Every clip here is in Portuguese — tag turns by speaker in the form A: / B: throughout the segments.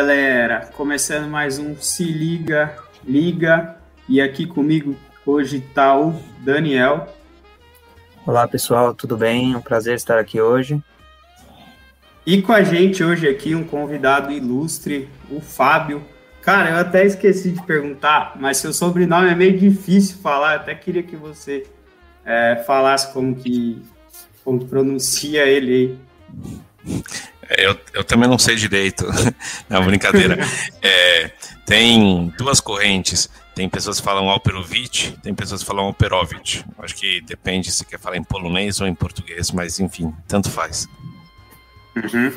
A: galera! Começando mais um Se Liga, Liga. E aqui comigo hoje está o Daniel.
B: Olá pessoal, tudo bem? Um prazer estar aqui hoje.
A: E com a gente hoje aqui um convidado ilustre, o Fábio. Cara, eu até esqueci de perguntar, mas seu sobrenome é meio difícil falar. Eu até queria que você é, falasse como que, como que pronuncia ele aí.
C: Eu, eu também não sei direito. não, brincadeira. É, tem duas correntes. Tem pessoas que falam Alperovitch, tem pessoas que falam Alperovitch. Acho que depende se quer falar em polonês ou em português, mas enfim, tanto faz.
A: Uhum.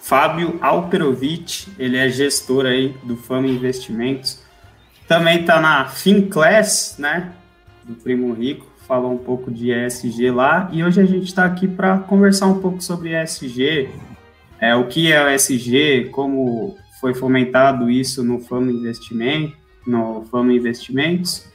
A: Fábio Alperovitch, ele é gestor aí do Fama Investimentos. Também está na FinClass, né? Do Primo Rico, falou um pouco de ESG lá. E hoje a gente está aqui para conversar um pouco sobre ESG, é, o que é o ESG, como foi fomentado isso no Fama Investimento, no Fama Investimentos.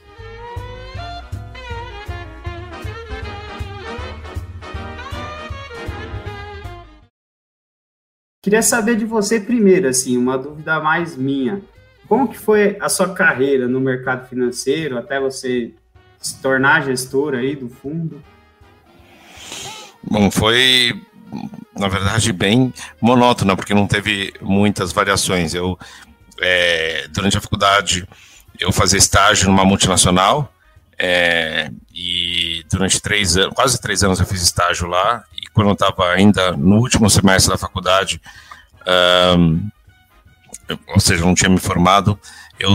A: Queria saber de você primeiro, assim, uma dúvida mais minha. Como que foi a sua carreira no mercado financeiro até você se tornar gestor aí do fundo?
C: Bom, foi na verdade, bem monótona, porque não teve muitas variações. Eu, é, durante a faculdade, eu fazia estágio numa multinacional, é, e durante três anos, quase três anos eu fiz estágio lá, e quando eu estava ainda no último semestre da faculdade, um, ou seja, não tinha me formado, eu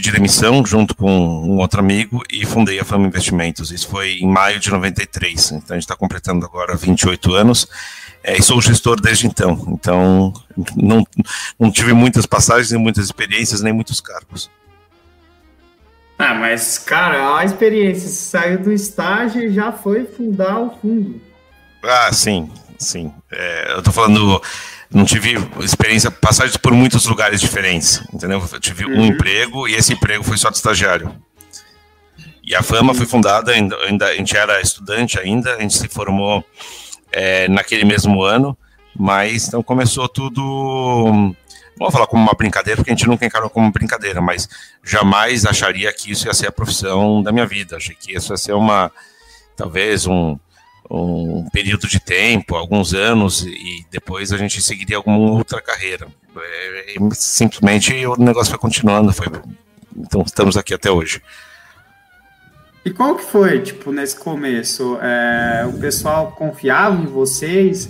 C: pedi demissão junto com um outro amigo e fundei a Fama Investimentos. Isso foi em maio de 93, então a gente está completando agora 28 anos. É, e sou gestor desde então, então não, não tive muitas passagens, nem muitas experiências, nem muitos cargos.
A: Ah, mas, cara, a experiência, saiu do estágio e já foi fundar o fundo.
C: Ah, sim, sim. É, eu tô falando, não tive experiência, passagens por muitos lugares diferentes, entendeu? Eu tive uhum. um emprego e esse emprego foi só de estagiário. E a Fama uhum. foi fundada, ainda, ainda, a gente era estudante ainda, a gente se formou é, naquele mesmo ano, mas então começou tudo. Não vou falar como uma brincadeira, porque a gente nunca encarou como brincadeira, mas jamais acharia que isso ia ser a profissão da minha vida. Achei que isso ia ser uma, talvez um, um período de tempo, alguns anos, e depois a gente seguiria alguma outra carreira. É, simplesmente o negócio foi continuando, foi, então estamos aqui até hoje.
A: E como que foi, tipo, nesse começo? É, o pessoal confiava em vocês?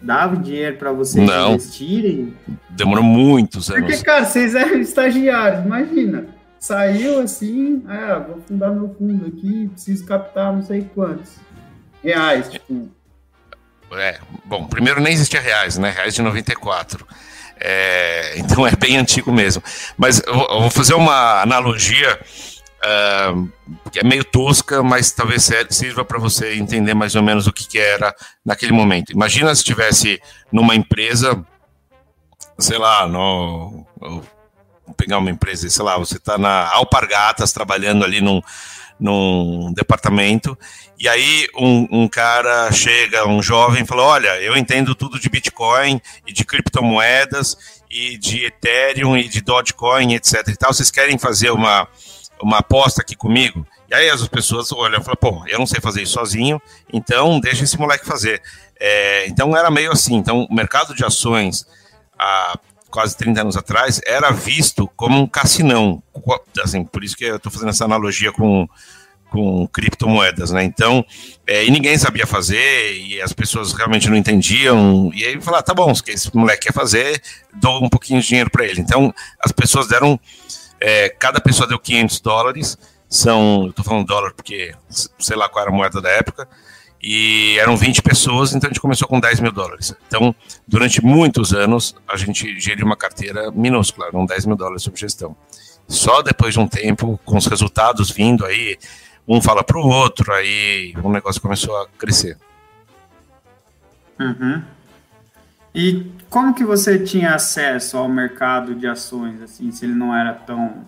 A: Dava dinheiro para vocês
C: Não.
A: investirem?
C: Demorou muitos anos.
A: Porque, cara, vocês eram estagiários, imagina. Saiu assim, ah, vou fundar meu fundo aqui, preciso captar não sei quantos reais, tipo.
C: É, bom, primeiro nem existia reais, né? Reais de 94. É, então é bem antigo mesmo. Mas eu vou fazer uma analogia uh, que é meio tosca, mas talvez sirva para você entender mais ou menos o que, que era naquele momento. Imagina se estivesse numa empresa, sei lá, no, vou pegar uma empresa, sei lá, você está na Alpargatas trabalhando ali num, num departamento, e aí um, um, cara chega, um jovem, fala: Olha, eu entendo tudo de Bitcoin e de criptomoedas e de Ethereum e de Dogecoin, etc. E tal. Vocês querem fazer uma, uma aposta aqui comigo? E aí as pessoas olham e falam, pô, eu não sei fazer isso sozinho, então deixa esse moleque fazer. É, então era meio assim, então o mercado de ações há quase 30 anos atrás era visto como um cassinão, assim, por isso que eu estou fazendo essa analogia com, com criptomoedas, né? Então, é, e ninguém sabia fazer, e as pessoas realmente não entendiam, e aí falar, tá bom, se esse moleque quer fazer, dou um pouquinho de dinheiro para ele. Então, as pessoas deram é, cada pessoa deu 500 dólares, são, eu tô falando dólar porque sei lá qual era a moeda da época, e eram 20 pessoas, então a gente começou com 10 mil dólares. Então, durante muitos anos, a gente geriu uma carteira minúscula, eram 10 mil dólares sob gestão. Só depois de um tempo, com os resultados vindo aí, um fala para o outro, aí o negócio começou a crescer.
A: Uhum. E como que você tinha acesso ao mercado de ações, assim, se ele não era tão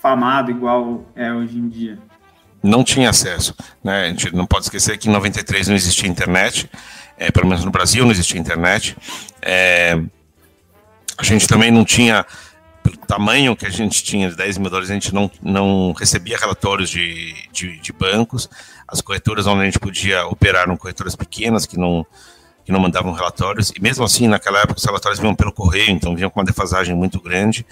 A: famado igual é hoje em dia?
C: Não tinha acesso, né? A gente não pode esquecer que em 93 não existia internet, é, pelo menos no Brasil não existia internet. É, A gente também não tinha, pelo tamanho que a gente tinha de 10 mil dólares, a gente não, não recebia relatórios de, de, de bancos. As corretoras onde a gente podia operar eram corretoras pequenas que não, que não mandavam relatórios. E mesmo assim, naquela época, os relatórios vinham pelo correio, então vinham com uma defasagem muito grande.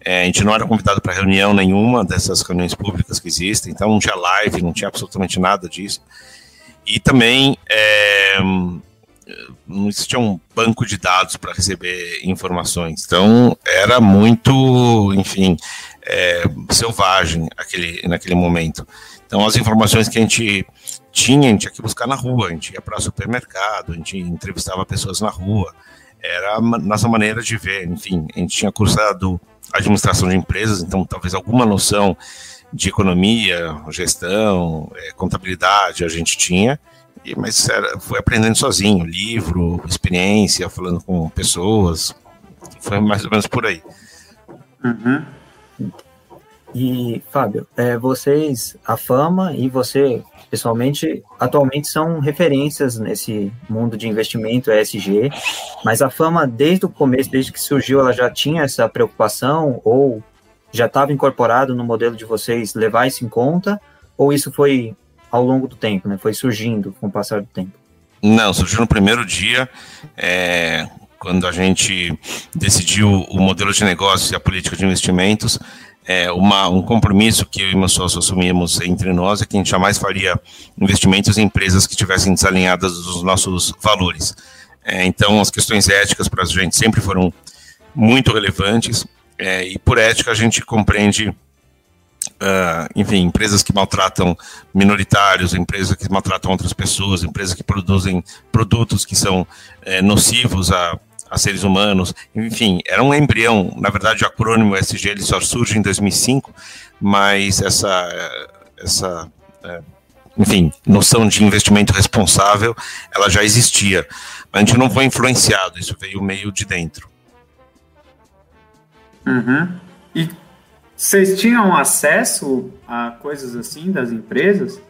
C: É, a gente não era convidado para reunião nenhuma dessas reuniões públicas que existem, então não tinha live, não tinha absolutamente nada disso. E também é, não existia um banco de dados para receber informações. Então, era muito, enfim, é, selvagem aquele, naquele momento. Então, as informações que a gente tinha, a gente tinha que buscar na rua, a gente ia para supermercado, a gente entrevistava pessoas na rua. Era a nossa maneira de ver, enfim, a gente tinha cursado administração de empresas, então talvez alguma noção de economia, gestão, é, contabilidade a gente tinha, mas era, foi aprendendo sozinho, livro, experiência, falando com pessoas, foi mais ou menos por aí.
B: Uhum. E, Fábio, é, vocês, a Fama e você, pessoalmente, atualmente são referências nesse mundo de investimento ESG, mas a Fama, desde o começo, desde que surgiu, ela já tinha essa preocupação ou já estava incorporado no modelo de vocês levar isso em conta, ou isso foi ao longo do tempo, né? Foi surgindo com o passar do tempo?
C: Não, surgiu no primeiro dia, é, quando a gente decidiu o modelo de negócio e a política de investimentos. É, uma, um compromisso que eu e meu sócio assumimos entre nós é que a gente jamais faria investimentos em empresas que estivessem desalinhadas dos nossos valores. É, então, as questões éticas para a gente sempre foram muito relevantes, é, e por ética a gente compreende Uh, enfim, empresas que maltratam minoritários, empresas que maltratam outras pessoas, empresas que produzem produtos que são é, nocivos a, a, seres humanos, enfim, era um embrião. Na verdade, o acrônimo SG ele só surge em 2005, mas essa, essa é, enfim, noção de investimento responsável, ela já existia. A gente não foi influenciado, isso veio meio de dentro.
A: Uhum. E vocês tinham acesso a coisas assim das empresas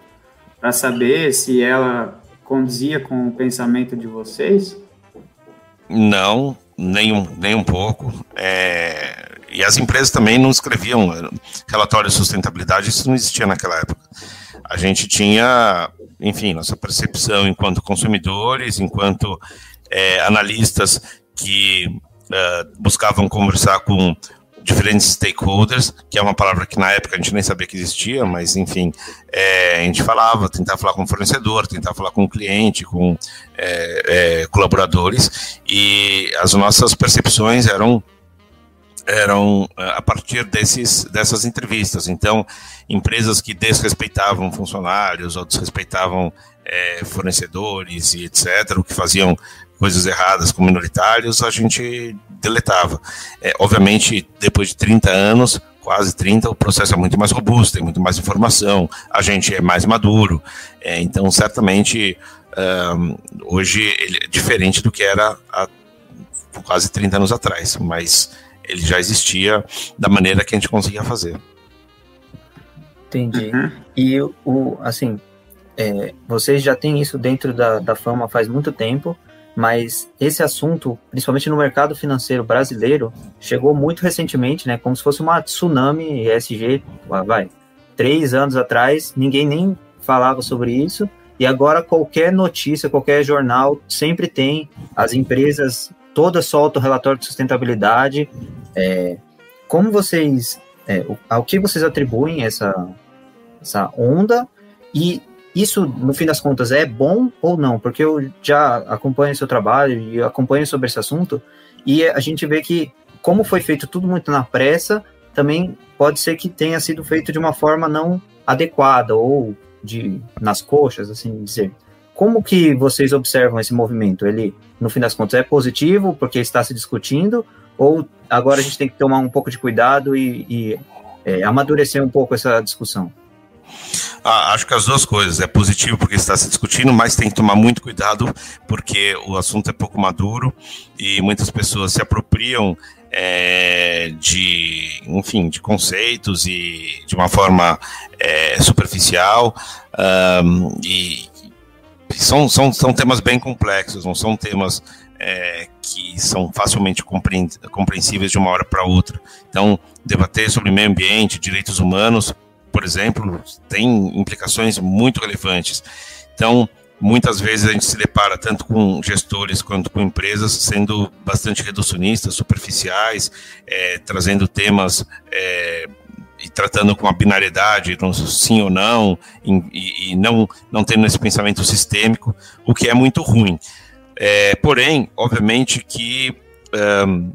A: para saber se ela conduzia com o pensamento de vocês?
C: Não, nem um, nem um pouco. É, e as empresas também não escreviam relatório de sustentabilidade, isso não existia naquela época. A gente tinha, enfim, nossa percepção enquanto consumidores, enquanto é, analistas que uh, buscavam conversar com diferentes stakeholders, que é uma palavra que na época a gente nem sabia que existia, mas enfim, é, a gente falava, tentava falar com o fornecedor, tentava falar com o cliente, com é, é, colaboradores, e as nossas percepções eram eram é, a partir desses, dessas entrevistas. Então, empresas que desrespeitavam funcionários ou desrespeitavam é, fornecedores e etc., o que faziam coisas erradas com minoritários, a gente deletava. É, obviamente, depois de 30 anos, quase 30, o processo é muito mais robusto, tem muito mais informação, a gente é mais maduro, é, então certamente um, hoje ele é diferente do que era há quase 30 anos atrás, mas ele já existia da maneira que a gente conseguia fazer.
B: Entendi. Uhum. E o, assim, é, vocês já têm isso dentro da, da fama faz muito tempo, mas esse assunto, principalmente no mercado financeiro brasileiro, chegou muito recentemente, né? Como se fosse uma tsunami ESG, vai, três anos atrás, ninguém nem falava sobre isso, e agora qualquer notícia, qualquer jornal sempre tem, as empresas todas soltam relatório de sustentabilidade. É, como vocês, é, ao que vocês atribuem essa, essa onda e isso, no fim das contas, é bom ou não? Porque eu já acompanho seu trabalho e acompanho sobre esse assunto, e a gente vê que, como foi feito tudo muito na pressa, também pode ser que tenha sido feito de uma forma não adequada ou de nas coxas, assim dizer. Como que vocês observam esse movimento? Ele, no fim das contas, é positivo porque está se discutindo, ou agora a gente tem que tomar um pouco de cuidado e, e é, amadurecer um pouco essa discussão?
C: Ah, acho que as duas coisas. É positivo porque está se discutindo, mas tem que tomar muito cuidado porque o assunto é pouco maduro e muitas pessoas se apropriam é, de, enfim, de conceitos e de uma forma é, superficial um, e são, são, são temas bem complexos, não são temas é, que são facilmente compreensíveis de uma hora para outra. Então, debater sobre meio ambiente, direitos humanos, por exemplo, tem implicações muito relevantes. Então, muitas vezes a gente se depara tanto com gestores quanto com empresas sendo bastante reducionistas, superficiais, é, trazendo temas é, e tratando com a binariedade, sim ou não, e, e, não, não tendo esse pensamento sistêmico, o que é muito ruim. É, porém, obviamente que um,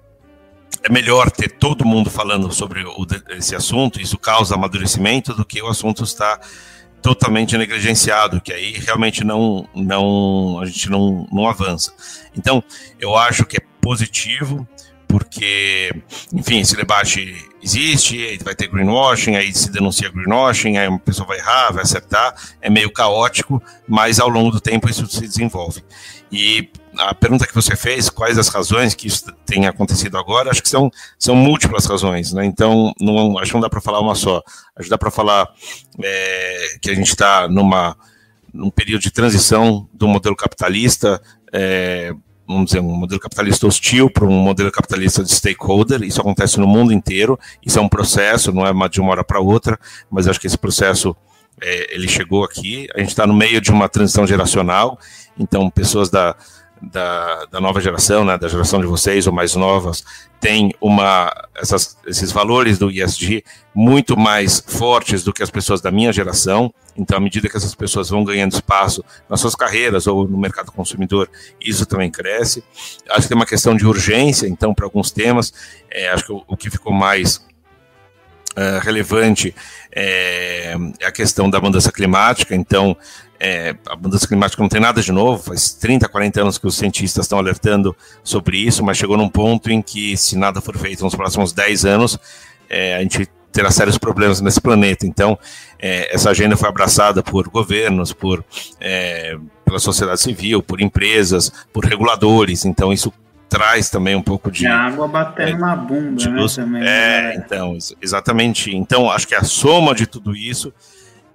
C: é melhor ter todo mundo falando sobre o, esse assunto, isso causa amadurecimento, do que o assunto estar totalmente negligenciado, que aí realmente não, não a gente não, não avança. Então, eu acho que é positivo, porque, enfim, esse debate existe, vai ter greenwashing, aí se denuncia greenwashing, aí uma pessoa vai errar, vai acertar, é meio caótico, mas ao longo do tempo isso se desenvolve. E a pergunta que você fez, quais as razões que isso tem acontecido agora, acho que são, são múltiplas razões, né? Então, não, acho que não dá para falar uma só. Acho que dá para falar é, que a gente está numa num período de transição do modelo capitalista, é, vamos dizer, um modelo capitalista hostil para um modelo capitalista de stakeholder. Isso acontece no mundo inteiro. Isso é um processo, não é de uma hora para outra, mas acho que esse processo é, ele chegou aqui. A gente está no meio de uma transição geracional, então pessoas da da, da nova geração, né, da geração de vocês ou mais novas, tem uma, essas, esses valores do ESG muito mais fortes do que as pessoas da minha geração. Então, à medida que essas pessoas vão ganhando espaço nas suas carreiras ou no mercado consumidor, isso também cresce. Acho que tem uma questão de urgência, então, para alguns temas. É, acho que o, o que ficou mais Uh, relevante é, é, a questão da mudança climática. Então, é, a mudança climática não tem nada de novo, faz 30, 40 anos que os cientistas estão alertando sobre isso, mas chegou num ponto em que, se nada for feito nos próximos 10 anos, é, a gente terá sérios problemas nesse planeta. Então, é, essa agenda foi abraçada por governos, por é, pela sociedade civil, por empresas, por reguladores. Então, isso traz também um pouco de.
A: A água batendo é, na bunda, né? Também,
C: é, né? então, exatamente. Então, acho que a soma de tudo isso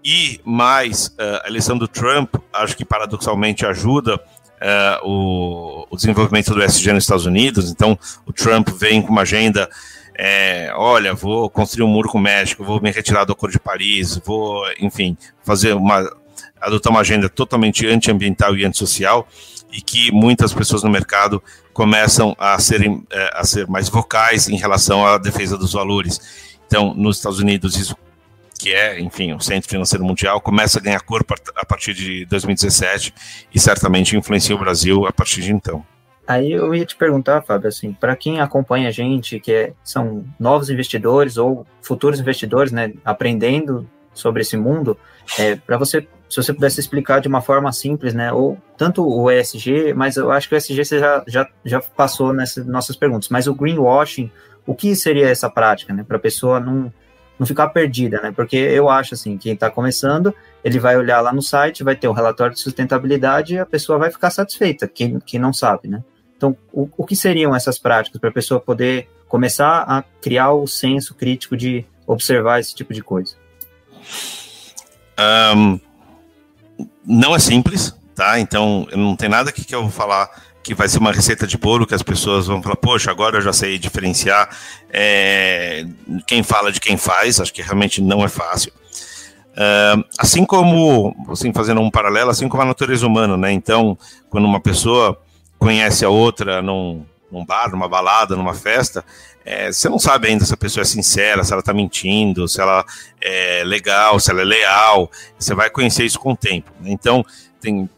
C: e mais uh, a eleição do Trump, acho que paradoxalmente ajuda uh, o, o, desenvolvimento do SG nos Estados Unidos. Então, o Trump vem com uma agenda. É, olha, vou construir um muro com o México, vou me retirar do Acordo de Paris, vou, enfim, fazer uma adotar uma agenda totalmente antiambiental e antissocial e que muitas pessoas no mercado começam a serem é, a ser mais vocais em relação à defesa dos valores. Então, nos Estados Unidos isso que é, enfim, o Centro Financeiro Mundial, começa a ganhar corpo a partir de 2017 e certamente influencia o Brasil a partir de então.
B: Aí eu ia te perguntar, Fábio, assim, para quem acompanha a gente, que é, são novos investidores ou futuros investidores, né, aprendendo sobre esse mundo, é, para você, se você pudesse explicar de uma forma simples, né, ou tanto o ESG, mas eu acho que o ESG você já, já, já passou nessas nossas perguntas, mas o greenwashing, o que seria essa prática, né, para a pessoa não não ficar perdida, né? Porque eu acho assim, quem está começando, ele vai olhar lá no site, vai ter o um relatório de sustentabilidade e a pessoa vai ficar satisfeita, quem, quem não sabe, né? Então, o, o que seriam essas práticas para a pessoa poder começar a criar o senso crítico de observar esse tipo de coisa?
C: Um, não é simples, tá? Então, não tem nada aqui que eu vou falar que vai ser uma receita de bolo que as pessoas vão falar, poxa, agora eu já sei diferenciar é, quem fala de quem faz, acho que realmente não é fácil. Uh, assim como, assim, fazendo um paralelo, assim como a natureza humana, né? Então, quando uma pessoa conhece a outra num, num bar, numa balada, numa festa, é, você não sabe ainda se a pessoa é sincera, se ela está mentindo, se ela é legal, se ela é leal. Você vai conhecer isso com o tempo. Né? Então, tem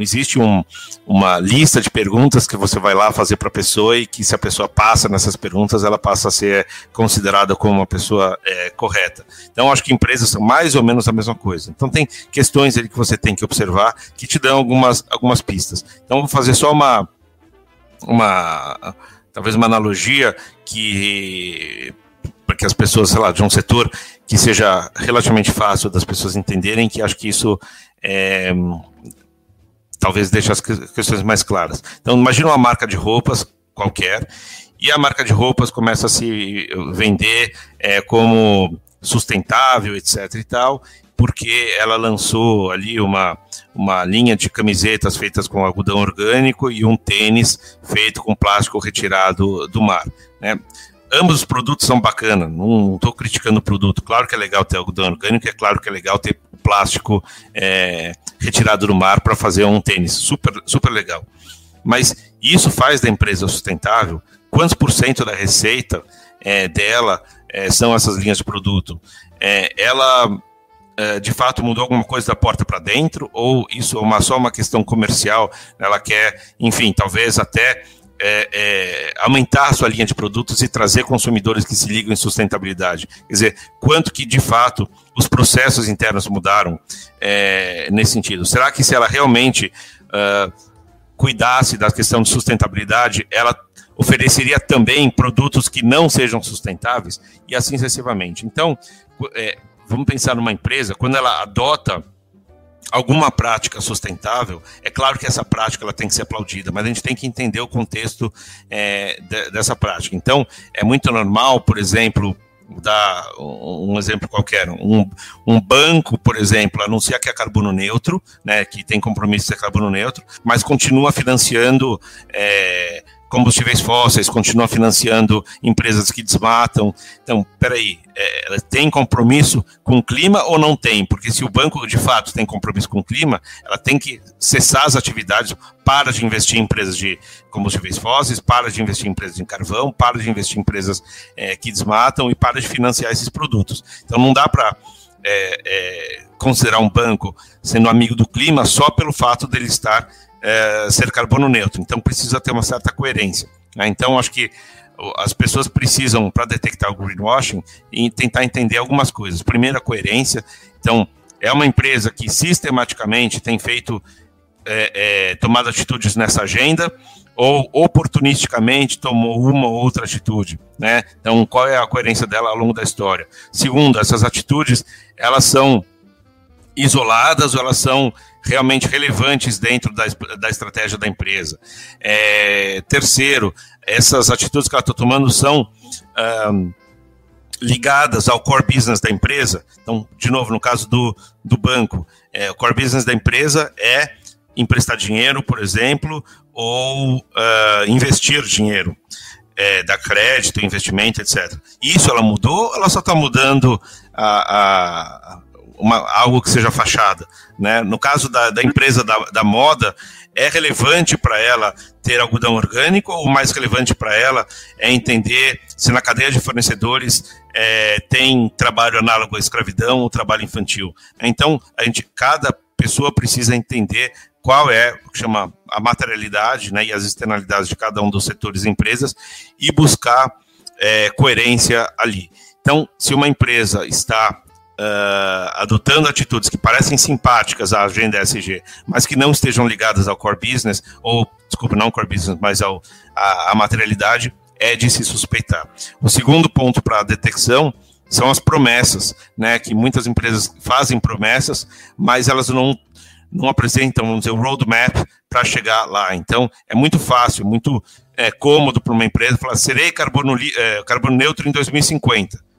C: existe um, uma lista de perguntas que você vai lá fazer para a pessoa e que se a pessoa passa nessas perguntas, ela passa a ser considerada como uma pessoa é, correta. Então, acho que empresas são mais ou menos a mesma coisa. Então, tem questões ali que você tem que observar que te dão algumas, algumas pistas. Então, vou fazer só uma, uma talvez uma analogia que para que as pessoas, sei lá, de um setor que seja relativamente fácil das pessoas entenderem, que acho que isso é, talvez deixe as questões mais claras. Então, imagina uma marca de roupas qualquer e a marca de roupas começa a se vender é, como sustentável, etc. e tal. Porque ela lançou ali uma, uma linha de camisetas feitas com algodão orgânico e um tênis feito com plástico retirado do mar. Né? Ambos os produtos são bacanas, não estou criticando o produto. Claro que é legal ter algodão orgânico, é claro que é legal ter plástico é, retirado do mar para fazer um tênis, super, super legal. Mas isso faz da empresa sustentável? Quantos por cento da receita é, dela é, são essas linhas de produto? É, ela de fato mudou alguma coisa da porta para dentro ou isso é uma, só uma questão comercial? Ela quer, enfim, talvez até é, é, aumentar a sua linha de produtos e trazer consumidores que se ligam em sustentabilidade. Quer dizer, quanto que de fato os processos internos mudaram é, nesse sentido? Será que se ela realmente uh, cuidasse da questão de sustentabilidade, ela ofereceria também produtos que não sejam sustentáveis e assim sucessivamente? Então, vamos pensar numa empresa, quando ela adota alguma prática sustentável, é claro que essa prática ela tem que ser aplaudida, mas a gente tem que entender o contexto é, de, dessa prática. Então, é muito normal, por exemplo, dar um exemplo qualquer, um, um banco, por exemplo, anunciar que é carbono neutro, né, que tem compromisso de ser carbono neutro, mas continua financiando é, combustíveis fósseis, continua financiando empresas que desmatam. Então, peraí, é, ela tem compromisso com o clima ou não tem? Porque se o banco de fato tem compromisso com o clima, ela tem que cessar as atividades, para de investir em empresas de combustíveis fósseis, para de investir em empresas de carvão, para de investir em empresas é, que desmatam e para de financiar esses produtos. Então, não dá para é, é, considerar um banco sendo amigo do clima só pelo fato dele estar é, ser carbono neutro. Então precisa ter uma certa coerência. Né? Então acho que as pessoas precisam, para detectar o greenwashing, e tentar entender algumas coisas. Primeiro, a coerência. Então, é uma empresa que sistematicamente tem feito, é, é, tomado atitudes nessa agenda, ou oportunisticamente tomou uma ou outra atitude, né? Então, qual é a coerência dela ao longo da história? Segundo, essas atitudes, elas são isoladas ou elas são realmente relevantes dentro da, da estratégia da empresa. É, terceiro, essas atitudes que ela está tomando são ligadas ao core business da empresa. Então, de novo, no caso do, do banco, é, o core business da empresa é emprestar dinheiro, por exemplo, ou investir dinheiro. É, dar crédito, investimento, etc. Isso ela mudou, ela só está mudando a, a, uma, algo que seja fachada. Né? No caso da, da empresa da, da moda, é relevante para ela ter algodão orgânico ou mais relevante para ela é entender se na cadeia de fornecedores é, tem trabalho análogo à escravidão ou trabalho infantil. Então, a gente, cada pessoa precisa entender qual é o que chama a materialidade né, e as externalidades de cada um dos setores e empresas e buscar é, coerência ali. Então, se uma empresa está uh, adotando atitudes que parecem simpáticas à agenda SG, mas que não estejam ligadas ao core business, ou, desculpa, não ao core business, mas ao, à, à materialidade, é de se suspeitar. O segundo ponto para a detecção são as promessas, né, que muitas empresas fazem promessas, mas elas não, não apresentam, vamos dizer, o roadmap para chegar lá. Então, é muito fácil, muito é, cômodo para uma empresa falar, serei carbono, é, carbono neutro em 2050.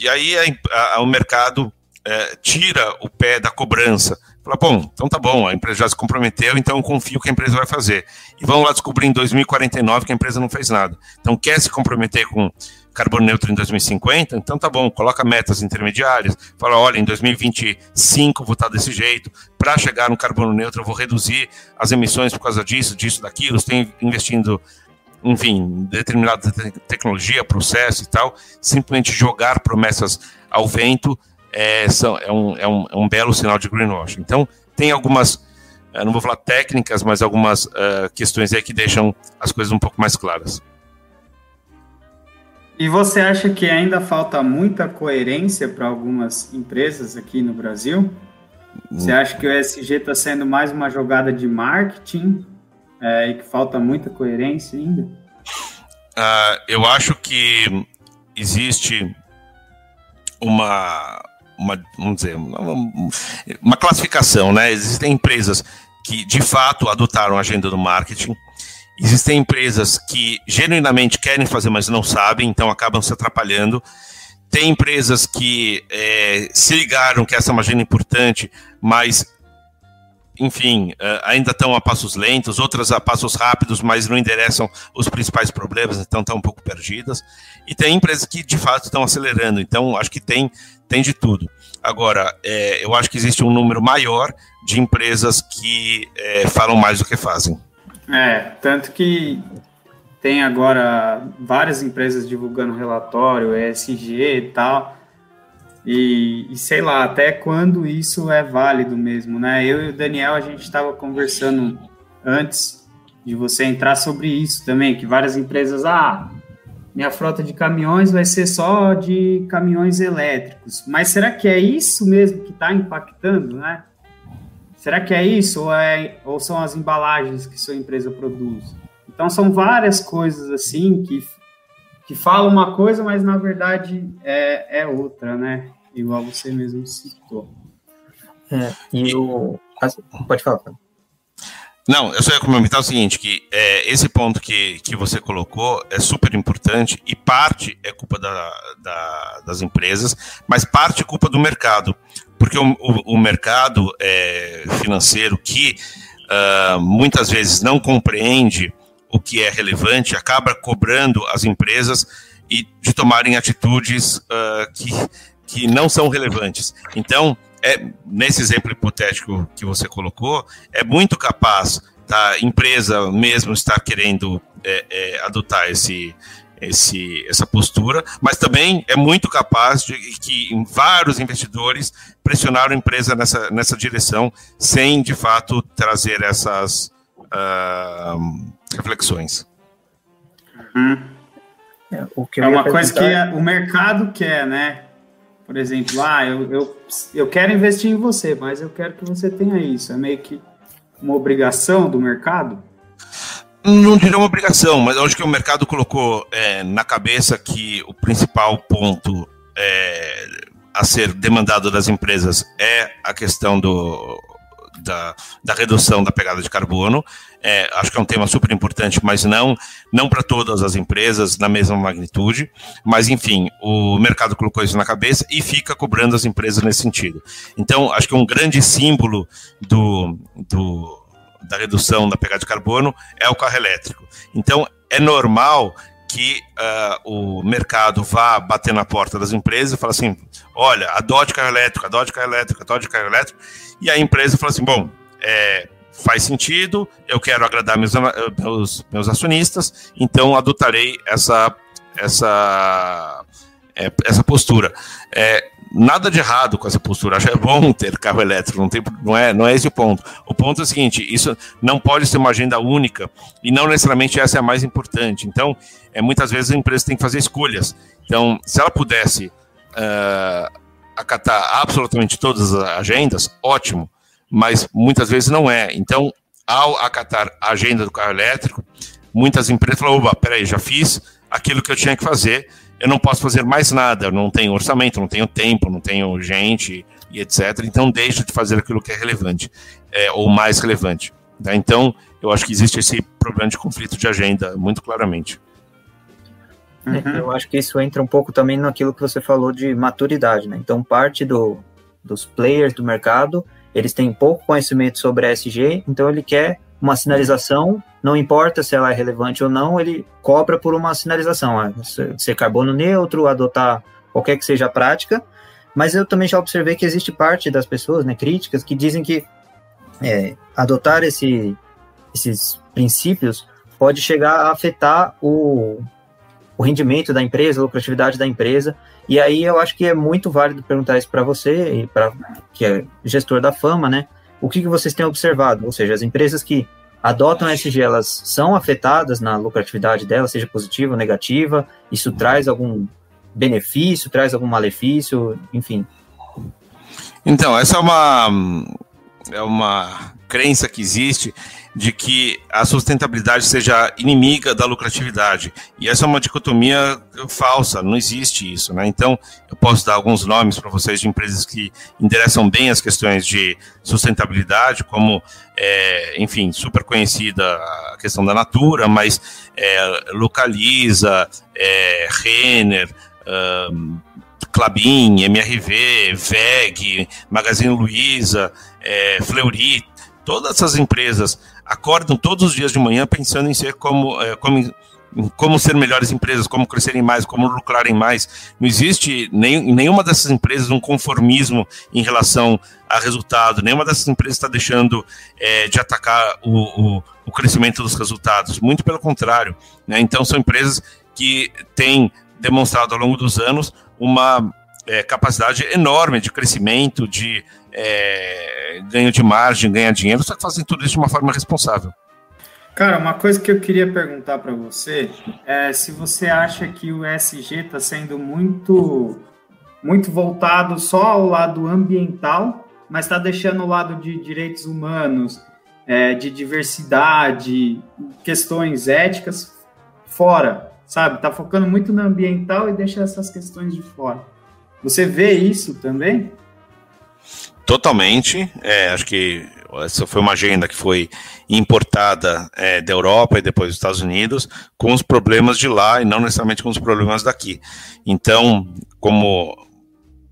C: E aí a, a, o mercado é, tira o pé da cobrança. Fala, bom, então tá bom, a empresa já se comprometeu, então eu confio que a empresa vai fazer. E vamos lá descobrir em 2049 que a empresa não fez nada. Então quer se comprometer com carbono neutro em 2050? Então tá bom, coloca metas intermediárias, fala, olha, em 2025 vou estar desse jeito, para chegar no carbono neutro eu vou reduzir as emissões por causa disso, disso, daquilo, estou investindo enfim, determinada tecnologia, processo e tal, simplesmente jogar promessas ao vento é, são, é, um, é, um, é um belo sinal de greenwashing. Então, tem algumas, não vou falar técnicas, mas algumas uh, questões aí que deixam as coisas um pouco mais claras.
A: E você acha que ainda falta muita coerência para algumas empresas aqui no Brasil? Você hum. acha que o ESG está sendo mais uma jogada de marketing é, e que falta muita coerência ainda?
C: Uh, eu acho que existe uma, uma vamos dizer, uma, uma classificação, né? Existem empresas que de fato adotaram a agenda do marketing, existem empresas que genuinamente querem fazer, mas não sabem, então acabam se atrapalhando. tem empresas que é, se ligaram que essa é uma agenda importante, mas enfim, uh, ainda estão a passos lentos, outras a passos rápidos, mas não endereçam os principais problemas, então estão um pouco perdidas. E tem empresas que de fato estão acelerando, então acho que tem, tem de tudo. Agora, é, eu acho que existe um número maior de empresas que é, falam mais do que fazem.
A: É, tanto que tem agora várias empresas divulgando relatório, ESG e tal, e, e, sei lá, até quando isso é válido mesmo, né? Eu e o Daniel, a gente estava conversando antes de você entrar sobre isso também, que várias empresas, ah, minha frota de caminhões vai ser só de caminhões elétricos. Mas será que é isso mesmo que está impactando, né? Será que é isso ou, é, ou são as embalagens que sua empresa produz? Então são várias coisas assim que, que falam uma coisa, mas na verdade é, é outra, né? igual você mesmo citou.
B: É, e o. Pode falar,
C: Não, eu só ia comentar o seguinte, que é, esse ponto que, que você colocou é super importante e parte é culpa da, da, das empresas, mas parte é culpa do mercado, porque o, o, o mercado é, financeiro que uh, muitas vezes não compreende o que é relevante, acaba cobrando as empresas e de tomarem atitudes uh, que que não são relevantes. Então, é, nesse exemplo hipotético que você colocou, é muito capaz da empresa mesmo estar querendo é, é, adotar esse, esse, essa postura, mas também é muito capaz de que vários investidores pressionaram a empresa nessa, nessa direção, sem de fato trazer essas uh, reflexões.
A: Uhum. É, é uma coisa que o mercado quer, né? por exemplo, ah, eu, eu, eu quero investir em você, mas eu quero que você tenha isso. É meio que uma obrigação do mercado?
C: Não diria uma obrigação, mas acho que o mercado colocou é, na cabeça que o principal ponto é, a ser demandado das empresas é a questão do, da, da redução da pegada de carbono. É, acho que é um tema super importante, mas não, não para todas as empresas na mesma magnitude. Mas, enfim, o mercado colocou isso na cabeça e fica cobrando as empresas nesse sentido. Então, acho que um grande símbolo do, do, da redução da pegada de carbono é o carro elétrico. Então, é normal que uh, o mercado vá bater na porta das empresas e fala assim: olha, adote carro elétrico, adote carro elétrico, adote carro elétrico. E a empresa fala assim: bom, é, faz sentido, eu quero agradar meus, meus, meus acionistas, então adotarei essa, essa, é, essa postura. É, nada de errado com essa postura, acho que é bom ter carro elétrico, não, tem, não, é, não é esse o ponto. O ponto é o seguinte: isso não pode ser uma agenda única e não necessariamente essa é a mais importante. Então, é, muitas vezes a empresa tem que fazer escolhas. Então, se ela pudesse uh, acatar absolutamente todas as agendas, ótimo mas muitas vezes não é. Então, ao acatar a agenda do carro elétrico, muitas empresas falam: opa, peraí, já fiz aquilo que eu tinha que fazer, eu não posso fazer mais nada, eu não tenho orçamento, não tenho tempo, não tenho gente e etc. Então, deixo de fazer aquilo que é relevante, é, ou mais relevante. Tá? Então, eu acho que existe esse problema de conflito de agenda, muito claramente.
B: Uhum. Eu acho que isso entra um pouco também naquilo que você falou de maturidade, né? Então, parte do, dos players do mercado eles têm pouco conhecimento sobre a SG, então ele quer uma sinalização, não importa se ela é relevante ou não, ele cobra por uma sinalização, ah, ser carbono neutro, adotar qualquer que seja a prática, mas eu também já observei que existe parte das pessoas, né, críticas, que dizem que é, adotar esse, esses princípios pode chegar a afetar o, o rendimento da empresa, a lucratividade da empresa. E aí eu acho que é muito válido perguntar isso para você, e para que é gestor da fama, né? O que, que vocês têm observado? Ou seja, as empresas que adotam SG, elas são afetadas na lucratividade delas, seja positiva ou negativa? Isso traz algum benefício, traz algum malefício, enfim?
C: Então, essa é uma, é uma crença que existe de que a sustentabilidade seja inimiga da lucratividade. E essa é uma dicotomia falsa, não existe isso. Né? Então, eu posso dar alguns nomes para vocês de empresas que endereçam bem as questões de sustentabilidade, como, é, enfim, super conhecida a questão da Natura, mas é, Localiza, é, Renner, um, Clabin, MRV, VEG, Magazine Luiza, é, Fleury, todas essas empresas acordam todos os dias de manhã pensando em ser como, é, como como ser melhores empresas, como crescerem mais, como lucrarem mais. Não existe nem, nenhuma dessas empresas um conformismo em relação a resultado, nenhuma dessas empresas está deixando é, de atacar o, o, o, crescimento dos resultados, muito pelo contrário. Né? Então, são empresas que têm demonstrado ao longo dos anos uma é, capacidade enorme de crescimento, de é, ganho de margem, ganhar dinheiro, só que fazem tudo isso de uma forma responsável.
A: Cara, uma coisa que eu queria perguntar para você é se você acha que o ESG está sendo muito, muito voltado só ao lado ambiental, mas está deixando o lado de direitos humanos, é, de diversidade, questões éticas fora, sabe? Está focando muito no ambiental e deixa essas questões de fora. Você vê isso também?
C: Totalmente. É, acho que essa foi uma agenda que foi importada é, da Europa e depois dos Estados Unidos, com os problemas de lá e não necessariamente com os problemas daqui. Então, como,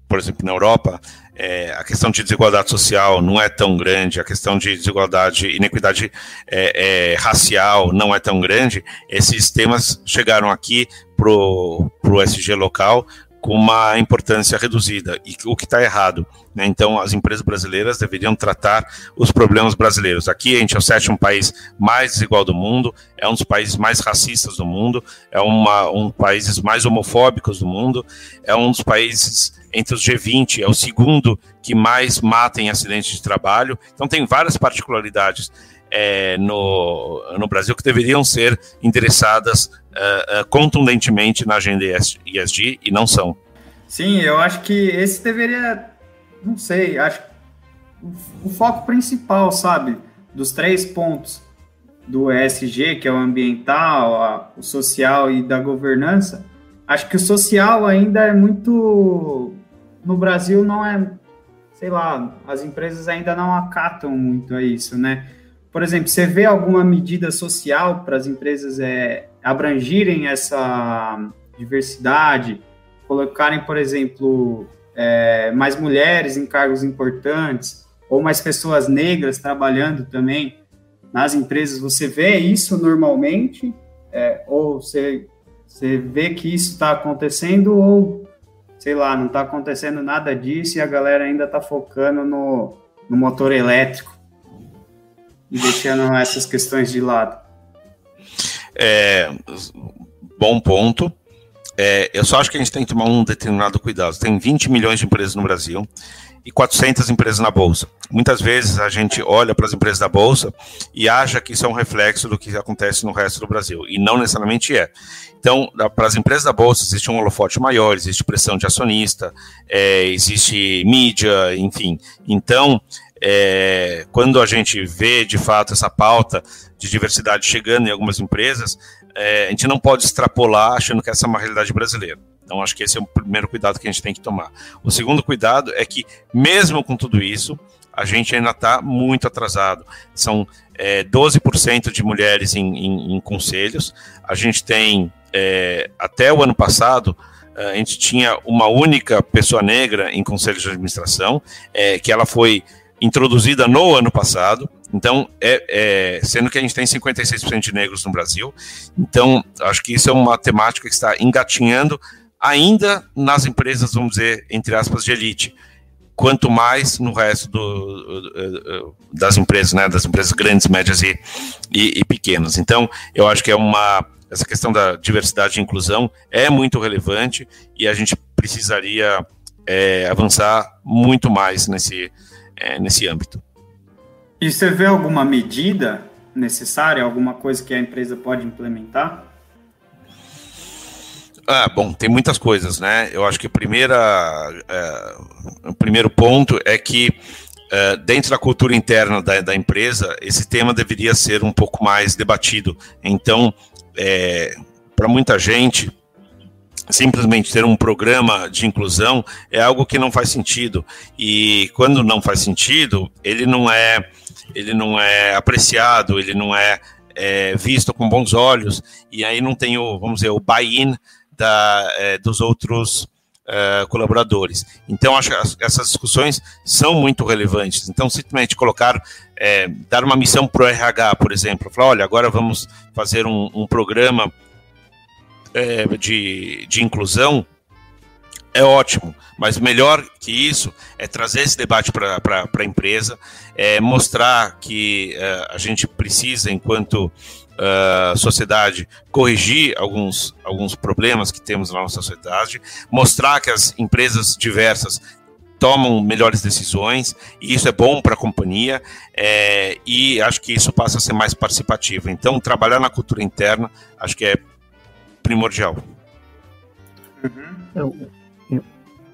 C: por exemplo, na Europa, é, a questão de desigualdade social não é tão grande, a questão de desigualdade, inequidade é, é, racial não é tão grande, esses temas chegaram aqui para o SG local com uma importância reduzida, e o que está errado. Né? Então, as empresas brasileiras deveriam tratar os problemas brasileiros. Aqui, a gente é o sétimo país mais desigual do mundo, é um dos países mais racistas do mundo, é uma, um dos países mais homofóbicos do mundo, é um dos países entre os G20, é o segundo que mais mata em acidentes de trabalho. Então, tem várias particularidades é, no, no Brasil que deveriam ser endereçadas uh, uh, contundentemente na agenda ESG e não são.
A: Sim, eu acho que esse deveria, não sei, acho o, o foco principal, sabe, dos três pontos do ESG, que é o ambiental, a, o social e da governança, acho que o social ainda é muito. No Brasil não é. Sei lá, as empresas ainda não acatam muito a isso, né? Por exemplo, você vê alguma medida social para as empresas é, abrangirem essa diversidade, colocarem, por exemplo, é, mais mulheres em cargos importantes, ou mais pessoas negras trabalhando também nas empresas, você vê isso normalmente? É, ou você, você vê que isso está acontecendo, ou sei lá, não está acontecendo nada disso e a galera ainda está focando no, no motor elétrico? E deixando essas questões de lado.
C: É, bom ponto. É, eu só acho que a gente tem que tomar um determinado cuidado. Tem 20 milhões de empresas no Brasil e 400 empresas na Bolsa. Muitas vezes a gente olha para as empresas da Bolsa e acha que isso é um reflexo do que acontece no resto do Brasil, e não necessariamente é. Então, para as empresas da Bolsa, existe um holofote maior, existe pressão de acionista, é, existe mídia, enfim. Então, é, quando a gente vê de fato essa pauta de diversidade chegando em algumas empresas, é, a gente não pode extrapolar achando que essa é uma realidade brasileira. Então, acho que esse é o primeiro cuidado que a gente tem que tomar. O segundo cuidado é que, mesmo com tudo isso, a gente ainda está muito atrasado. São é, 12% de mulheres em, em, em, conselhos. A gente tem, é, até o ano passado, a gente tinha uma única pessoa negra em conselhos de administração, é, que ela foi introduzida no ano passado. Então, é, é, sendo que a gente tem 56% de negros no Brasil. Então, acho que isso é uma temática que está engatinhando ainda nas empresas, vamos dizer, entre aspas, de elite. Quanto mais no resto do, das empresas, né, das empresas grandes, médias e, e, e pequenas. Então, eu acho que é uma essa questão da diversidade e inclusão é muito relevante e a gente precisaria é, avançar muito mais nesse, é, nesse âmbito.
A: E você vê alguma medida necessária, alguma coisa que a empresa pode implementar?
C: Ah, bom, tem muitas coisas, né? Eu acho que a primeira, é, o primeiro ponto é que é, dentro da cultura interna da, da, empresa, esse tema deveria ser um pouco mais debatido. Então, é, para muita gente, simplesmente ter um programa de inclusão é algo que não faz sentido. E quando não faz sentido, ele não é, ele não é apreciado, ele não é, é visto com bons olhos, e aí não tem o, vamos dizer, o buy-in é, dos outros uh, colaboradores. Então, acho que essas discussões são muito relevantes. Então, simplesmente colocar, é, dar uma missão para o RH, por exemplo, falar, olha, agora vamos fazer um, um programa é, de, de inclusão, é ótimo, mas melhor que isso é trazer esse debate para a empresa, é mostrar que uh, a gente precisa, enquanto uh, sociedade corrigir alguns, alguns problemas que temos na nossa sociedade, mostrar que as empresas diversas tomam melhores decisões e isso é bom para a companhia é, e acho que isso passa a ser mais participativo. Então, trabalhar na cultura interna acho que é primordial.
B: Uhum.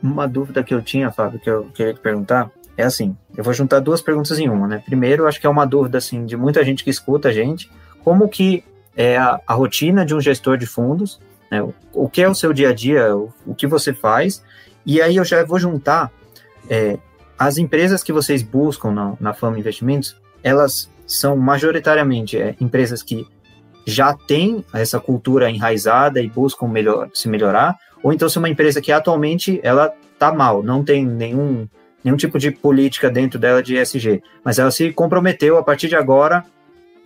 B: uma dúvida que eu tinha, Fábio, que eu queria te perguntar é assim: eu vou juntar duas perguntas em uma, né? Primeiro, acho que é uma dúvida assim de muita gente que escuta a gente como que é a, a rotina de um gestor de fundos, né, o, o, que é o seu dia a dia, o, o, que você faz, e aí eu já vou juntar é, as empresas que vocês buscam na, na Fama Investimentos, elas são majoritariamente é, empresas que já têm essa cultura enraizada e buscam melhor, se melhorar, ou então se uma empresa que atualmente ela está mal, não tem nenhum, nenhum tipo de política dentro dela de ESG, mas ela se comprometeu a partir de agora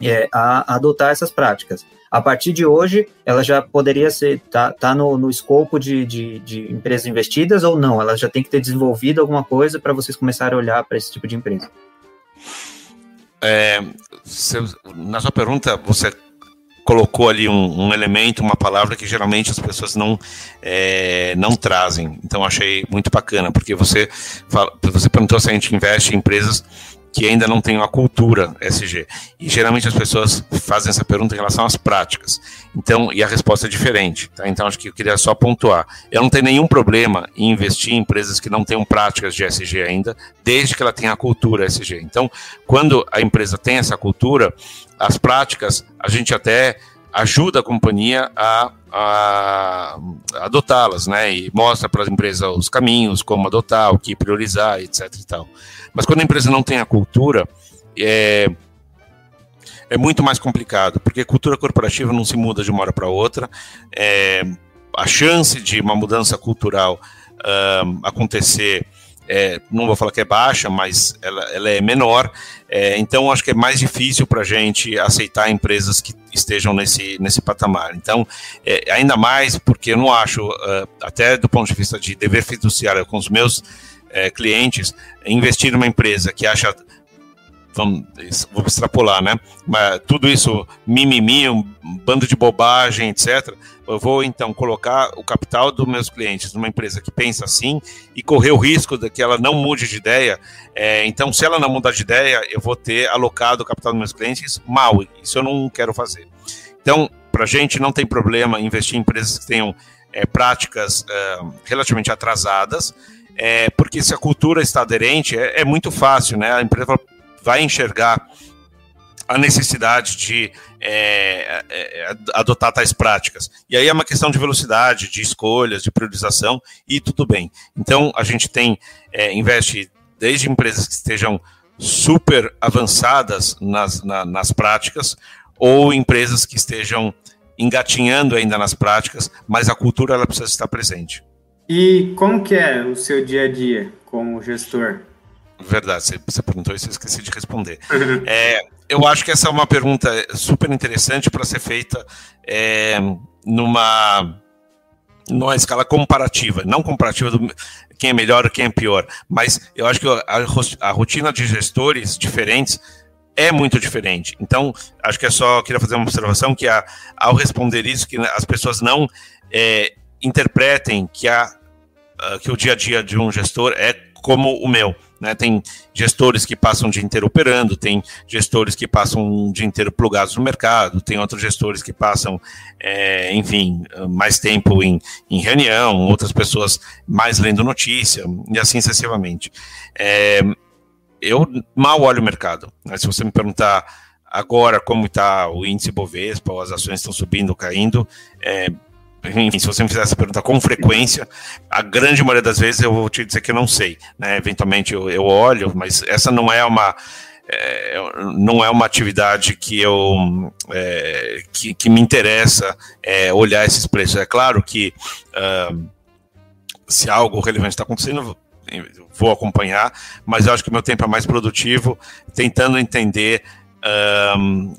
B: é, a, adotar essas práticas. A partir de hoje, ela já poderia ser tá, tá no, no escopo de, de, de, empresas investidas ou não? Ela já tem que ter desenvolvido alguma coisa para vocês começarem a olhar para esse tipo de empresa.
C: É, na sua pergunta, você colocou ali um, um, elemento, uma palavra que geralmente as pessoas não, é, não trazem. Então achei muito bacana, porque você, fala, você perguntou se a gente investe em empresas que ainda não tem uma cultura SG. E geralmente as pessoas fazem essa pergunta em relação às práticas. Então, e a resposta é diferente. Tá? Então, acho que eu queria só pontuar. Eu não tenho nenhum problema em investir em empresas que não tenham práticas de SG ainda, desde que ela tenha a cultura SG. Então, quando a empresa tem essa cultura, as práticas, a gente até ajuda a companhia a, a adotá-las, né? E mostra para as empresas os caminhos, como adotar, o que priorizar, etc. E tal. Mas quando a empresa não tem a cultura, é, é muito mais complicado, porque cultura corporativa não se muda de uma hora para outra. É, a chance de uma mudança cultural um, acontecer é, não vou falar que é baixa, mas ela, ela é menor. É, então, acho que é mais difícil para a gente aceitar empresas que estejam nesse, nesse patamar. Então, é, ainda mais porque eu não acho, uh, até do ponto de vista de dever fiduciário com os meus é, clientes, investir numa empresa que acha vamos, extrapolar, né? Mas tudo isso, mimimi, um bando de bobagem, etc. Eu vou então colocar o capital dos meus clientes numa empresa que pensa assim e correr o risco de que ela não mude de ideia. É, então, se ela não mudar de ideia, eu vou ter alocado o capital dos meus clientes mal. Isso eu não quero fazer. Então, para a gente não tem problema investir em empresas que tenham é, práticas é, relativamente atrasadas, é, porque se a cultura está aderente, é, é muito fácil, né? A empresa vai enxergar a necessidade de é, é, adotar tais práticas. E aí é uma questão de velocidade, de escolhas, de priorização, e tudo bem. Então, a gente tem, é, investe desde empresas que estejam super avançadas nas, na, nas práticas, ou empresas que estejam engatinhando ainda nas práticas, mas a cultura ela precisa estar presente.
A: E como que é o seu dia a dia como gestor?
C: Verdade, você, perguntou isso, eu esqueci de responder. É, eu acho que essa é uma pergunta super interessante para ser feita é, numa, numa escala comparativa, não comparativa do quem é melhor ou quem é pior, mas eu acho que a, a rotina de gestores diferentes é muito diferente. Então, acho que é só queria fazer uma observação que a, ao responder isso, que as pessoas não é, interpretem que, a, que o dia a dia de um gestor é como o meu. Né? Tem gestores que passam o dia inteiro operando, tem gestores que passam o dia inteiro plugados no mercado, tem outros gestores que passam, é, enfim, mais tempo em, em, reunião, outras pessoas mais lendo notícia, e assim sucessivamente. É, eu mal olho o mercado. Né? Se você me perguntar agora como está o índice Bovespa, as ações estão subindo, caindo, é, enfim, se você me fizesse essa pergunta com frequência, a grande maioria das vezes eu vou te dizer que não sei. Né? Eventualmente eu, eu olho, mas essa não é uma. É, não é uma atividade que eu é, que, que, me interessa é, olhar esses preços. É claro que uh, se algo relevante está acontecendo, vou acompanhar, mas eu acho que meu tempo é mais produtivo, tentando entender um,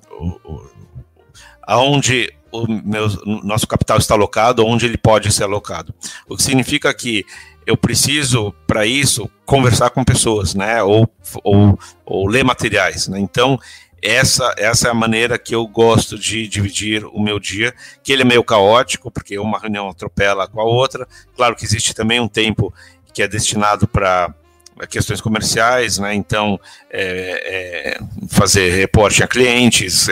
C: aonde o meu, nosso capital está alocado, onde ele pode ser alocado. O que significa que eu preciso, para isso, conversar com pessoas, né? Ou, ou, ou ler materiais. Né? Então, essa, essa é a maneira que eu gosto de dividir o meu dia, que ele é meio caótico, porque uma reunião atropela com a outra. Claro que existe também um tempo que é destinado para questões comerciais, né? Então, é, é, fazer reporte a clientes,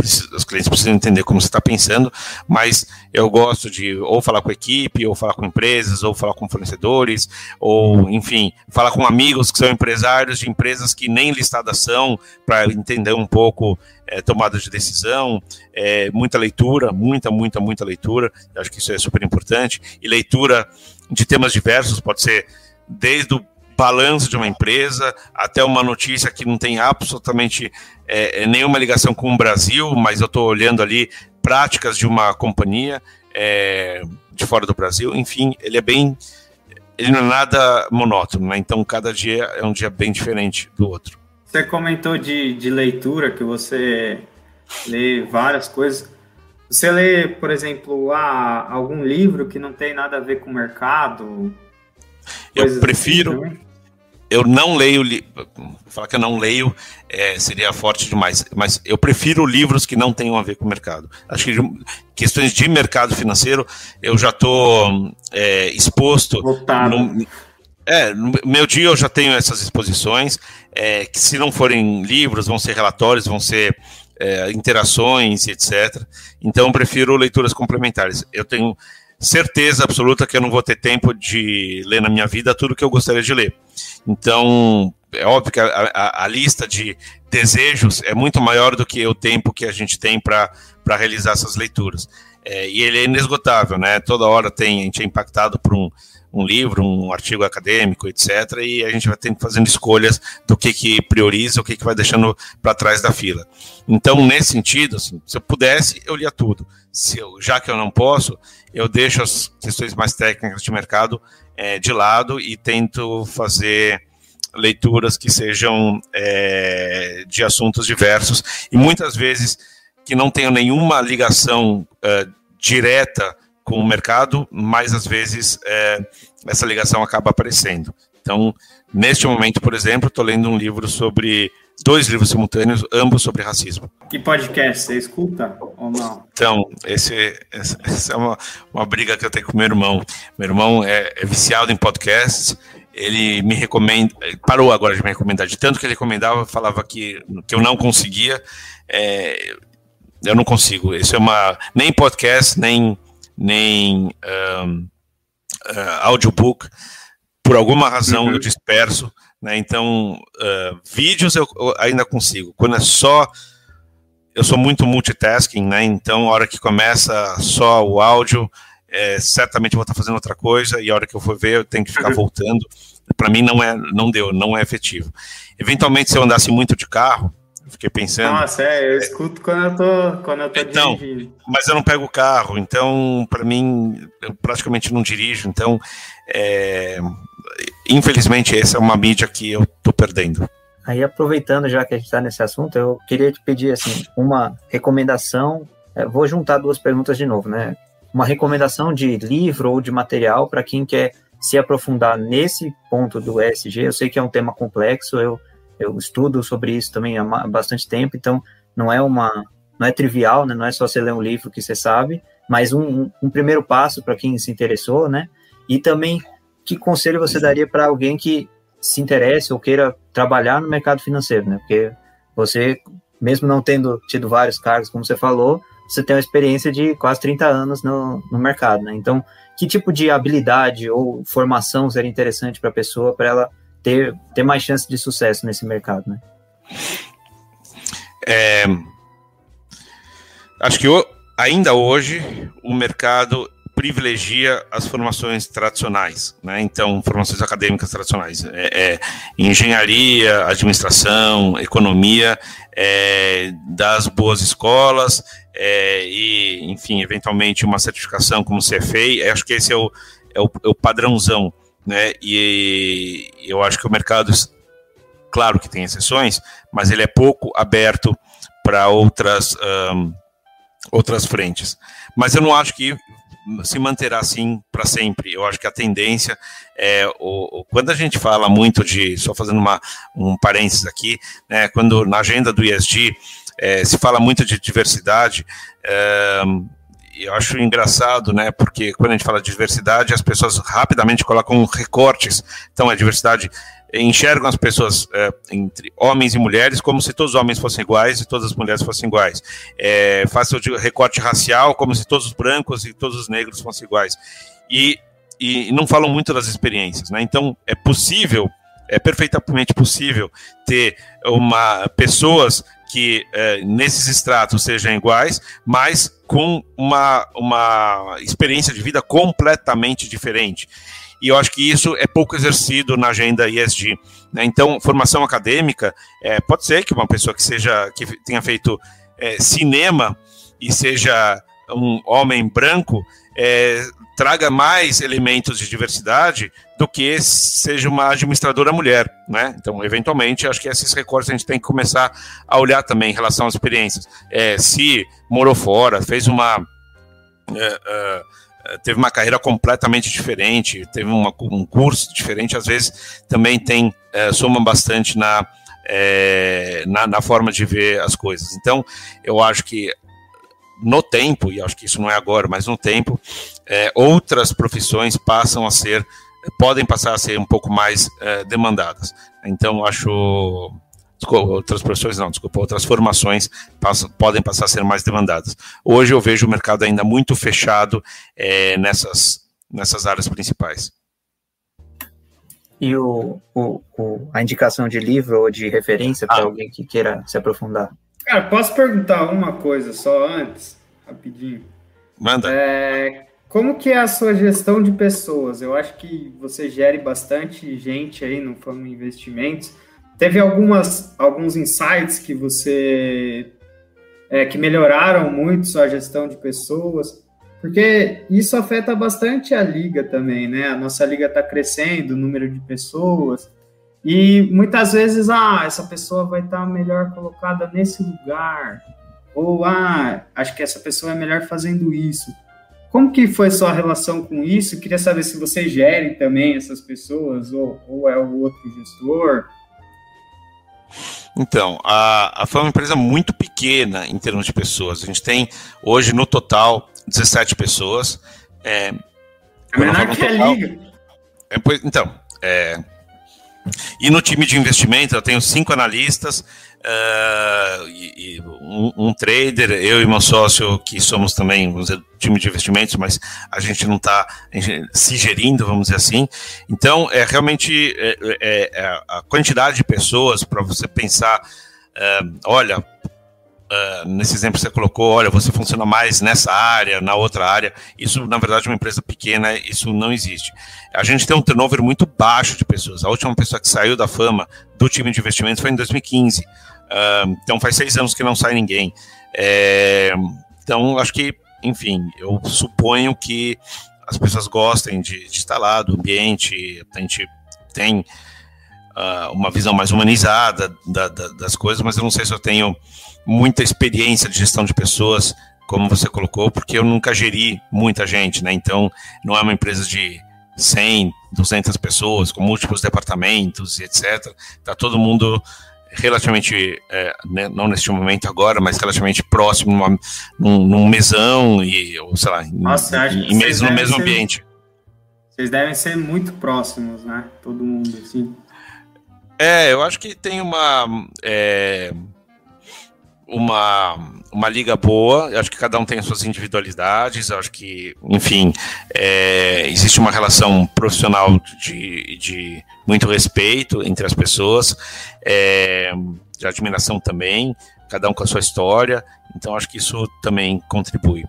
C: os clientes precisam entender como você está pensando, mas eu gosto de ou falar com a equipe, ou falar com empresas, ou falar com fornecedores, ou, enfim, falar com amigos que são empresários de empresas que nem listadas são, para entender um pouco é, tomada de decisão, é, muita leitura, muita, muita, muita leitura, eu acho que isso é super importante, e leitura de temas diversos, pode ser desde o balanço de uma empresa, até uma notícia que não tem absolutamente é, é nenhuma ligação com o Brasil, mas eu estou olhando ali práticas de uma companhia é, de fora do Brasil. Enfim, ele é bem. Ele não é nada monótono, né? Então cada dia é um dia bem diferente do outro.
A: Você comentou de, de leitura, que você lê várias coisas. Você lê, por exemplo, ah, algum livro que não tem nada a ver com o mercado?
C: Eu prefiro. Assim eu não leio, falar que eu não leio é, seria forte demais, mas eu prefiro livros que não tenham a ver com o mercado. Acho que questões de mercado financeiro eu já estou é, exposto. No, é, no meu dia eu já tenho essas exposições, é, que se não forem livros, vão ser relatórios, vão ser é, interações, etc. Então eu prefiro leituras complementares. Eu tenho certeza absoluta que eu não vou ter tempo de ler na minha vida tudo que eu gostaria de ler. Então, é óbvio que a, a, a lista de desejos é muito maior do que o tempo que a gente tem para realizar essas leituras. É, e ele é inesgotável, né? Toda hora tem, a gente é impactado por um, um livro, um artigo acadêmico, etc. E a gente vai ter fazendo escolhas do que, que prioriza, o que, que vai deixando para trás da fila. Então, nesse sentido, assim, se eu pudesse, eu lia tudo. Se eu, já que eu não posso, eu deixo as questões mais técnicas de mercado é, de lado e tento fazer leituras que sejam é, de assuntos diversos e muitas vezes que não tenham nenhuma ligação é, direta com o mercado, mas às vezes é, essa ligação acaba aparecendo. Então, neste momento, por exemplo, estou lendo um livro sobre dois livros simultâneos, ambos sobre racismo.
A: Que podcast você escuta ou não?
C: Então, esse, essa é uma, uma briga que eu tenho com meu irmão. Meu irmão é, é viciado em podcasts. Ele me recomenda, parou agora de me recomendar, de tanto que ele recomendava, falava que, que eu não conseguia. É, eu não consigo. Isso é uma nem podcast, nem nem um, uh, audiobook. Por alguma razão uhum. eu disperso né? Então, uh, vídeos eu, eu, ainda consigo. Quando é só. Eu sou muito multitasking, né? Então, a hora que começa só o áudio, é, certamente vou estar fazendo outra coisa, e a hora que eu for ver, eu tenho que ficar uhum. voltando. Para mim, não, é, não deu, não é efetivo. Eventualmente, se eu andasse muito de carro, fiquei pensando.
A: Nossa, é, eu escuto quando eu tô, quando eu tô
C: então, dirigindo. Mas eu não pego o carro, então, para mim, eu praticamente não dirijo. Então, é, infelizmente, essa é uma mídia que eu tô perdendo.
B: Aí, aproveitando já que a gente está nesse assunto, eu queria te pedir assim uma recomendação. É, vou juntar duas perguntas de novo, né? Uma recomendação de livro ou de material para quem quer se aprofundar nesse ponto do ESG. Eu sei que é um tema complexo, eu, eu estudo sobre isso também há bastante tempo, então não é uma não é trivial, né? Não é só você ler um livro que você sabe, mas um, um, primeiro passo para quem se interessou, né? E também que conselho você daria para alguém que se interesse ou queira trabalhar no mercado financeiro, né? Porque você, mesmo não tendo tido vários cargos, como você falou, você tem uma experiência de quase 30 anos no, no mercado, né? Então, que tipo de habilidade ou formação seria interessante para a pessoa para ela ter, ter mais chance de sucesso nesse mercado, né?
C: É, acho que ainda hoje o mercado privilegia as formações tradicionais, né? Então, formações acadêmicas tradicionais, é, é engenharia, administração, economia, é, das boas escolas é, e, enfim, eventualmente uma certificação como CFA. Acho que esse é o é o, é o padrãozão, né? E eu acho que o mercado, claro que tem exceções, mas ele é pouco aberto para outras, um, outras frentes. Mas eu não acho que se manterá assim para sempre. Eu acho que a tendência é o, o, quando a gente fala muito de, só fazendo uma, um parênteses aqui, né, quando na agenda do ISD é, se fala muito de diversidade, eu acho engraçado, né? Porque quando a gente fala de diversidade, as pessoas rapidamente colocam recortes. Então, a diversidade enxergam as pessoas é, entre homens e mulheres como se todos os homens fossem iguais e todas as mulheres fossem iguais. É, faça o recorte racial como se todos os brancos e todos os negros fossem iguais. E, e não falam muito das experiências, né? Então, é possível, é perfeitamente possível ter uma pessoas que é, nesses estratos sejam iguais, mas com uma, uma experiência de vida completamente diferente. E eu acho que isso é pouco exercido na agenda ESG. Né? Então, formação acadêmica, é, pode ser que uma pessoa que seja que tenha feito é, cinema e seja um homem branco é, traga mais elementos de diversidade do que seja uma administradora mulher, né? Então, eventualmente, acho que esses recortes a gente tem que começar a olhar também em relação às experiências. É, se morou fora, fez uma é, é, teve uma carreira completamente diferente, teve uma, um curso diferente, às vezes também tem é, soma bastante na, é, na, na forma de ver as coisas. Então, eu acho que no tempo, e acho que isso não é agora, mas no tempo, é, outras profissões passam a ser, podem passar a ser um pouco mais é, demandadas. Então, acho. Desculpa, outras profissões não, desculpa, outras formações passam, podem passar a ser mais demandadas. Hoje eu vejo o mercado ainda muito fechado é, nessas, nessas áreas principais.
B: E o, o, o, a indicação de livro ou de referência para ah. alguém que queira se aprofundar?
A: Cara, posso perguntar uma coisa só antes? Rapidinho.
C: Manda.
A: É, como que é a sua gestão de pessoas? Eu acho que você gere bastante gente aí no Fama Investimentos. Teve algumas, alguns insights que você é, que melhoraram muito sua gestão de pessoas, porque isso afeta bastante a liga também, né? A nossa liga está crescendo, o número de pessoas. E muitas vezes, ah, essa pessoa vai estar melhor colocada nesse lugar, ou ah, acho que essa pessoa é melhor fazendo isso. Como que foi sua relação com isso? Queria saber se você gere também essas pessoas, ou, ou é o outro gestor.
C: Então, a, a foi uma empresa muito pequena em termos de pessoas. A gente tem hoje no total 17 pessoas. É,
A: é menor que total, a liga.
C: É, então, é, e no time de investimento, eu tenho cinco analistas, uh, e, e um, um, trader, eu e meu sócio, que somos também, vamos dizer, time de investimentos, mas a gente não está se gerindo, vamos dizer assim. Então, é realmente é, é, é a quantidade de pessoas para você pensar, uh, olha, Uh, nesse exemplo que você colocou, olha, você funciona mais nessa área, na outra área. Isso, na verdade, é uma empresa pequena, isso não existe. A gente tem um turnover muito baixo de pessoas. A última pessoa que saiu da fama do time de investimentos foi em 2015. Uh, ah, então, faz seis anos que não sai ninguém. É, então, acho que, enfim, eu suponho que as pessoas gostem de, de estar lá, do ambiente, a gente tem uh, uma visão mais humanizada da, da, das coisas, mas eu não sei se eu tenho muita experiência de gestão de pessoas, como você colocou, porque eu nunca geri muita gente, né? Então, não é uma empresa de 100, 200 pessoas, com múltiplos departamentos e etc. Tá todo mundo relativamente, é, né, não neste momento agora, mas relativamente próximo numa, num, num mesão e, ou sei lá,
A: Nossa,
C: em, em mesmo, no mesmo ser, ambiente.
A: Vocês devem ser muito próximos, né? Todo mundo, assim.
C: É, eu acho que tem uma... É, uma, uma liga boa. Eu acho que cada um tem as suas individualidades. Eu acho que, enfim, é, existe uma relação profissional de, de muito respeito entre as pessoas, é, de admiração também, cada um com a sua história. Então, acho que isso também contribui.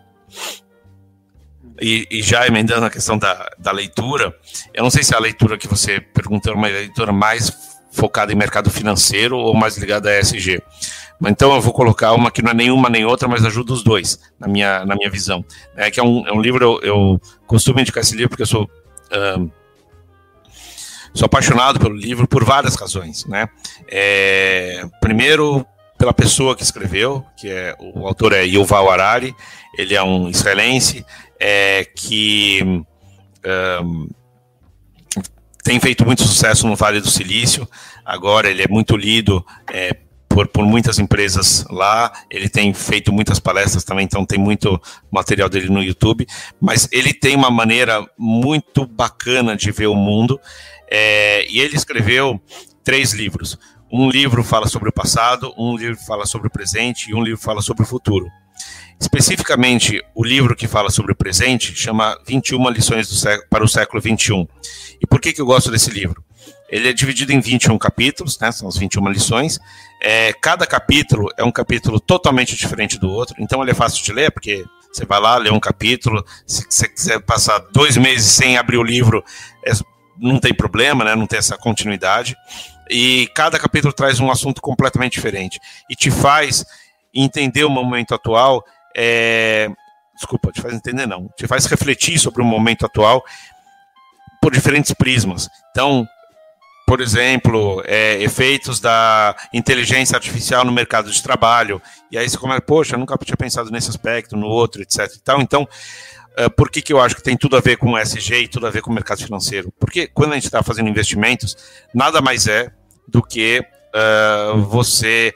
C: E, e, já emendando a questão da, da leitura, eu não sei se a leitura que você perguntou é uma leitura mais focada em mercado financeiro ou mais ligada a ESG. Então eu vou colocar uma que não é nenhuma nem outra, mas ajuda os dois, na minha, na minha visão. É que é um, é um livro, eu, eu costumo indicar esse livro porque eu sou Uh, sou apaixonado pelo livro por várias razões, né? É, primeiro, pela pessoa que escreveu, que é o autor é Yuval Harari, ele é um israelense é, que tem feito muito sucesso no Vale do Silício. Agora ele é muito lido é, por, por muitas empresas lá. Ele tem feito muitas palestras também, então tem muito material dele no YouTube. Mas ele tem uma maneira muito bacana de ver o mundo. É, e ele escreveu três livros. Um livro fala sobre o passado, um livro fala sobre o presente e um livro fala sobre o futuro. Especificamente, o livro que fala sobre o presente chama 21 lições para o século 21. E por que, que eu gosto desse livro? Ele é dividido em 21 capítulos, né, são as 21 lições. É, cada capítulo é um capítulo totalmente diferente do outro, então ele é fácil de ler, porque você vai lá, lê um capítulo, se você quiser passar dois meses sem abrir o livro, é, não tem problema, né, não tem essa continuidade. E cada capítulo traz um assunto completamente diferente e te faz entender o momento atual. É, desculpa, te faz entender não, te faz refletir sobre o momento atual por diferentes prismas. Então, por exemplo, é, efeitos da inteligência artificial no mercado de trabalho. E aí você começa, poxa, nunca tinha pensado nesse aspecto, no outro, etc. Então, uh, por que, que eu acho que tem tudo a ver com o SG e tudo a ver com o mercado financeiro? Porque quando a gente está fazendo investimentos, nada mais é do que uh, você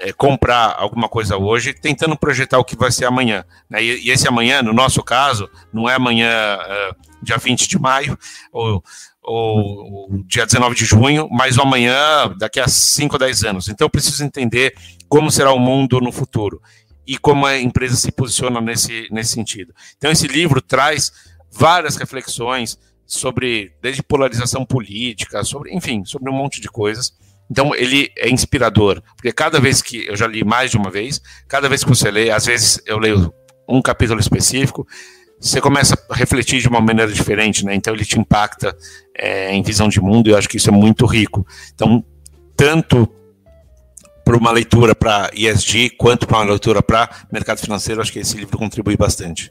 C: é, comprar alguma coisa hoje, tentando projetar o que vai ser amanhã. Né? E, e, esse amanhã, no nosso caso, não é amanhã, uh, dia 20 de maio, ou, ou, dia 19 de junho, mas amanhã, daqui a 5 ou 10 anos. Então, eu preciso entender como será o mundo no futuro e como a empresa se posiciona nesse, nesse sentido. Então, esse livro traz várias reflexões sobre, desde polarização política, sobre, enfim, sobre um monte de coisas então ele é inspirador, porque cada vez que eu já li mais de uma vez, cada vez que você lê, às vezes eu leio um capítulo específico, você começa a refletir de uma maneira diferente, né? Então ele te impacta é, em visão de mundo e eu acho que isso é muito rico. Então, tanto para uma leitura para ESG quanto para uma leitura para mercado financeiro, acho que esse livro contribui bastante.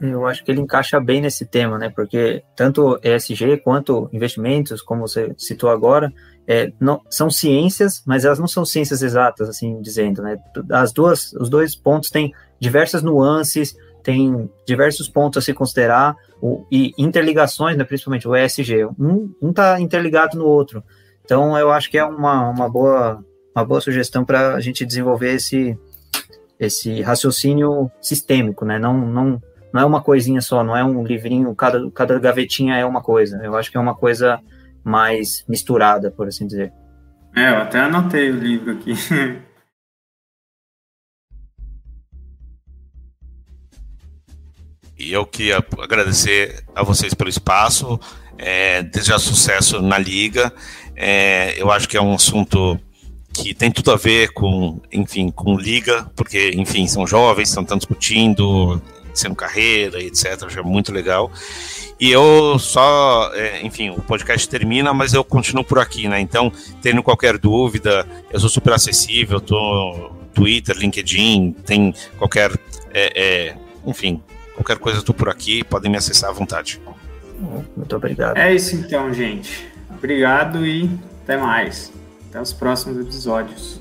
B: Eu acho que ele encaixa bem nesse tema, né? Porque tanto ESG quanto investimentos, como você citou agora, é, não, são ciências, mas elas não são ciências exatas, assim dizendo, né? As duas, os dois pontos têm diversas nuances, tem diversos pontos a se considerar o, e interligações, né, principalmente o ESG. Um está interligado no outro. Então, eu acho que é uma, uma, boa, uma boa sugestão para a gente desenvolver esse, esse raciocínio sistêmico, né? Não, não, não é uma coisinha só, não é um livrinho, cada, cada gavetinha é uma coisa. Eu acho que é uma coisa mais misturada, por assim dizer.
A: É, eu até anotei o livro aqui.
C: E eu queria agradecer a vocês pelo espaço, é, desejar sucesso na liga. É, eu acho que é um assunto que tem tudo a ver com, enfim, com liga, porque, enfim, são jovens, estão discutindo, sendo carreira, etc. É muito legal. E eu só, é, enfim, o podcast termina, mas eu continuo por aqui, né? Então, tendo qualquer dúvida, eu sou super acessível, tô Twitter, LinkedIn, tem qualquer, é, é, enfim, qualquer coisa eu tô por aqui, podem me acessar à vontade.
B: Muito obrigado.
A: É isso então, gente. Obrigado e até mais. Até os próximos episódios.